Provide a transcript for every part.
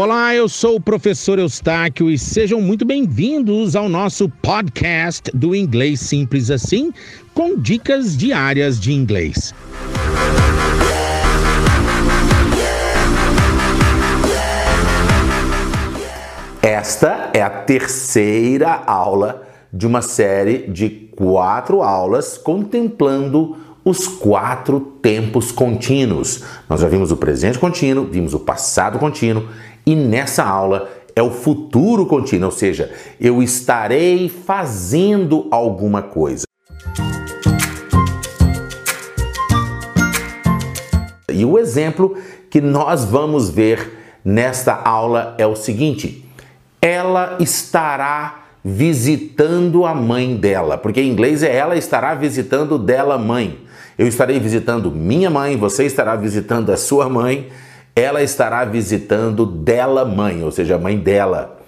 Olá, eu sou o professor Eustáquio e sejam muito bem-vindos ao nosso podcast do Inglês Simples Assim, com dicas diárias de inglês. Esta é a terceira aula de uma série de quatro aulas contemplando os quatro tempos contínuos. Nós já vimos o presente contínuo, vimos o passado contínuo e nessa aula é o futuro contínuo, ou seja, eu estarei fazendo alguma coisa. E o exemplo que nós vamos ver nesta aula é o seguinte: ela estará visitando a mãe dela, porque em inglês é ela estará visitando dela mãe. Eu estarei visitando minha mãe, você estará visitando a sua mãe ela estará visitando dela mãe, ou seja, a mãe dela.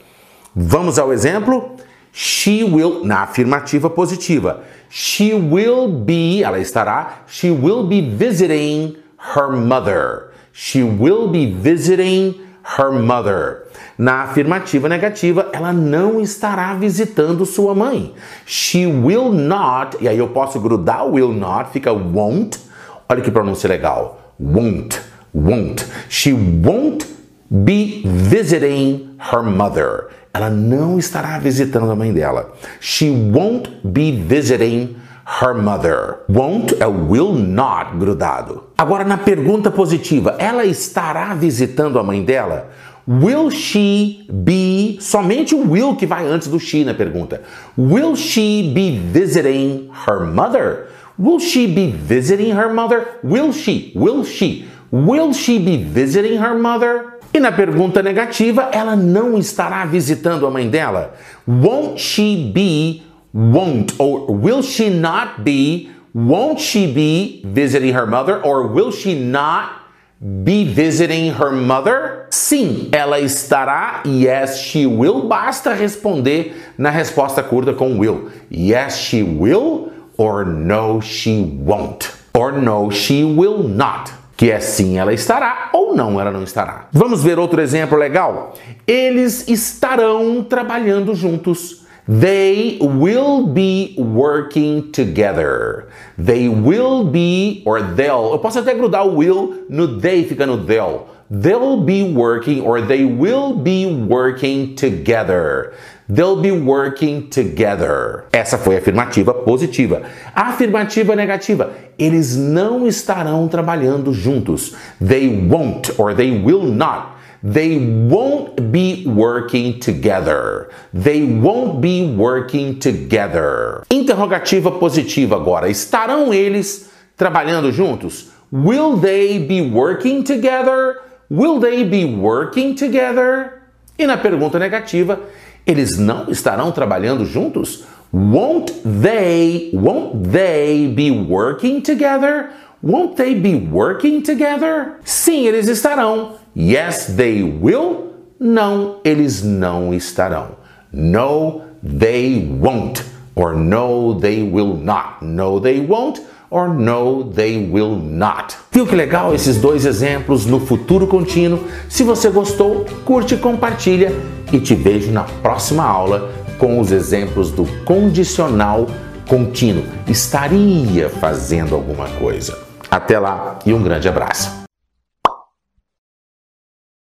Vamos ao exemplo? She will, na afirmativa positiva, she will be, ela estará, she will be visiting her mother. She will be visiting her mother. Na afirmativa negativa, ela não estará visitando sua mãe. She will not, e aí eu posso grudar will not, fica won't. Olha que pronúncia legal. Won't won't. She won't be visiting her mother. Ela não estará visitando a mãe dela. She won't be visiting her mother. Won't é will not grudado. Agora na pergunta positiva, ela estará visitando a mãe dela? Will she be somente o will que vai antes do she na pergunta. Will she be visiting her mother? Will she be visiting her mother? Will she? Will she? Will she be visiting her mother? E na pergunta negativa, ela não estará visitando a mãe dela. Won't she be, won't, or will she not be, won't she be visiting her mother, or will she not be visiting her mother? Sim, ela estará. Yes, she will. Basta responder na resposta curta com will. Yes, she will, or no, she won't. Or no, she will not que é sim ela estará ou não ela não estará. Vamos ver outro exemplo legal? Eles estarão trabalhando juntos. They will be working together. They will be or they'll. Eu posso até grudar o will no they, fica no they'll. They'll be working or they will be working together. They'll be working together. Essa foi a afirmativa positiva. A afirmativa negativa, eles não estarão trabalhando juntos. They won't or they will not. They won't be working together. They won't be working together. Interrogativa positiva agora. Estarão eles trabalhando juntos? Will they be working together? Will they be working together? E na pergunta negativa, eles não estarão trabalhando juntos? Won't they, won't they be working together? Won't they be working together? Sim, eles estarão. Yes, they will. Não, eles não estarão. No, they won't. Or no, they will not. No, they won't or no, they will not. Viu que legal esses dois exemplos no futuro contínuo? Se você gostou, curte e compartilha e te vejo na próxima aula com os exemplos do condicional contínuo. Estaria fazendo alguma coisa. Até lá e um grande abraço.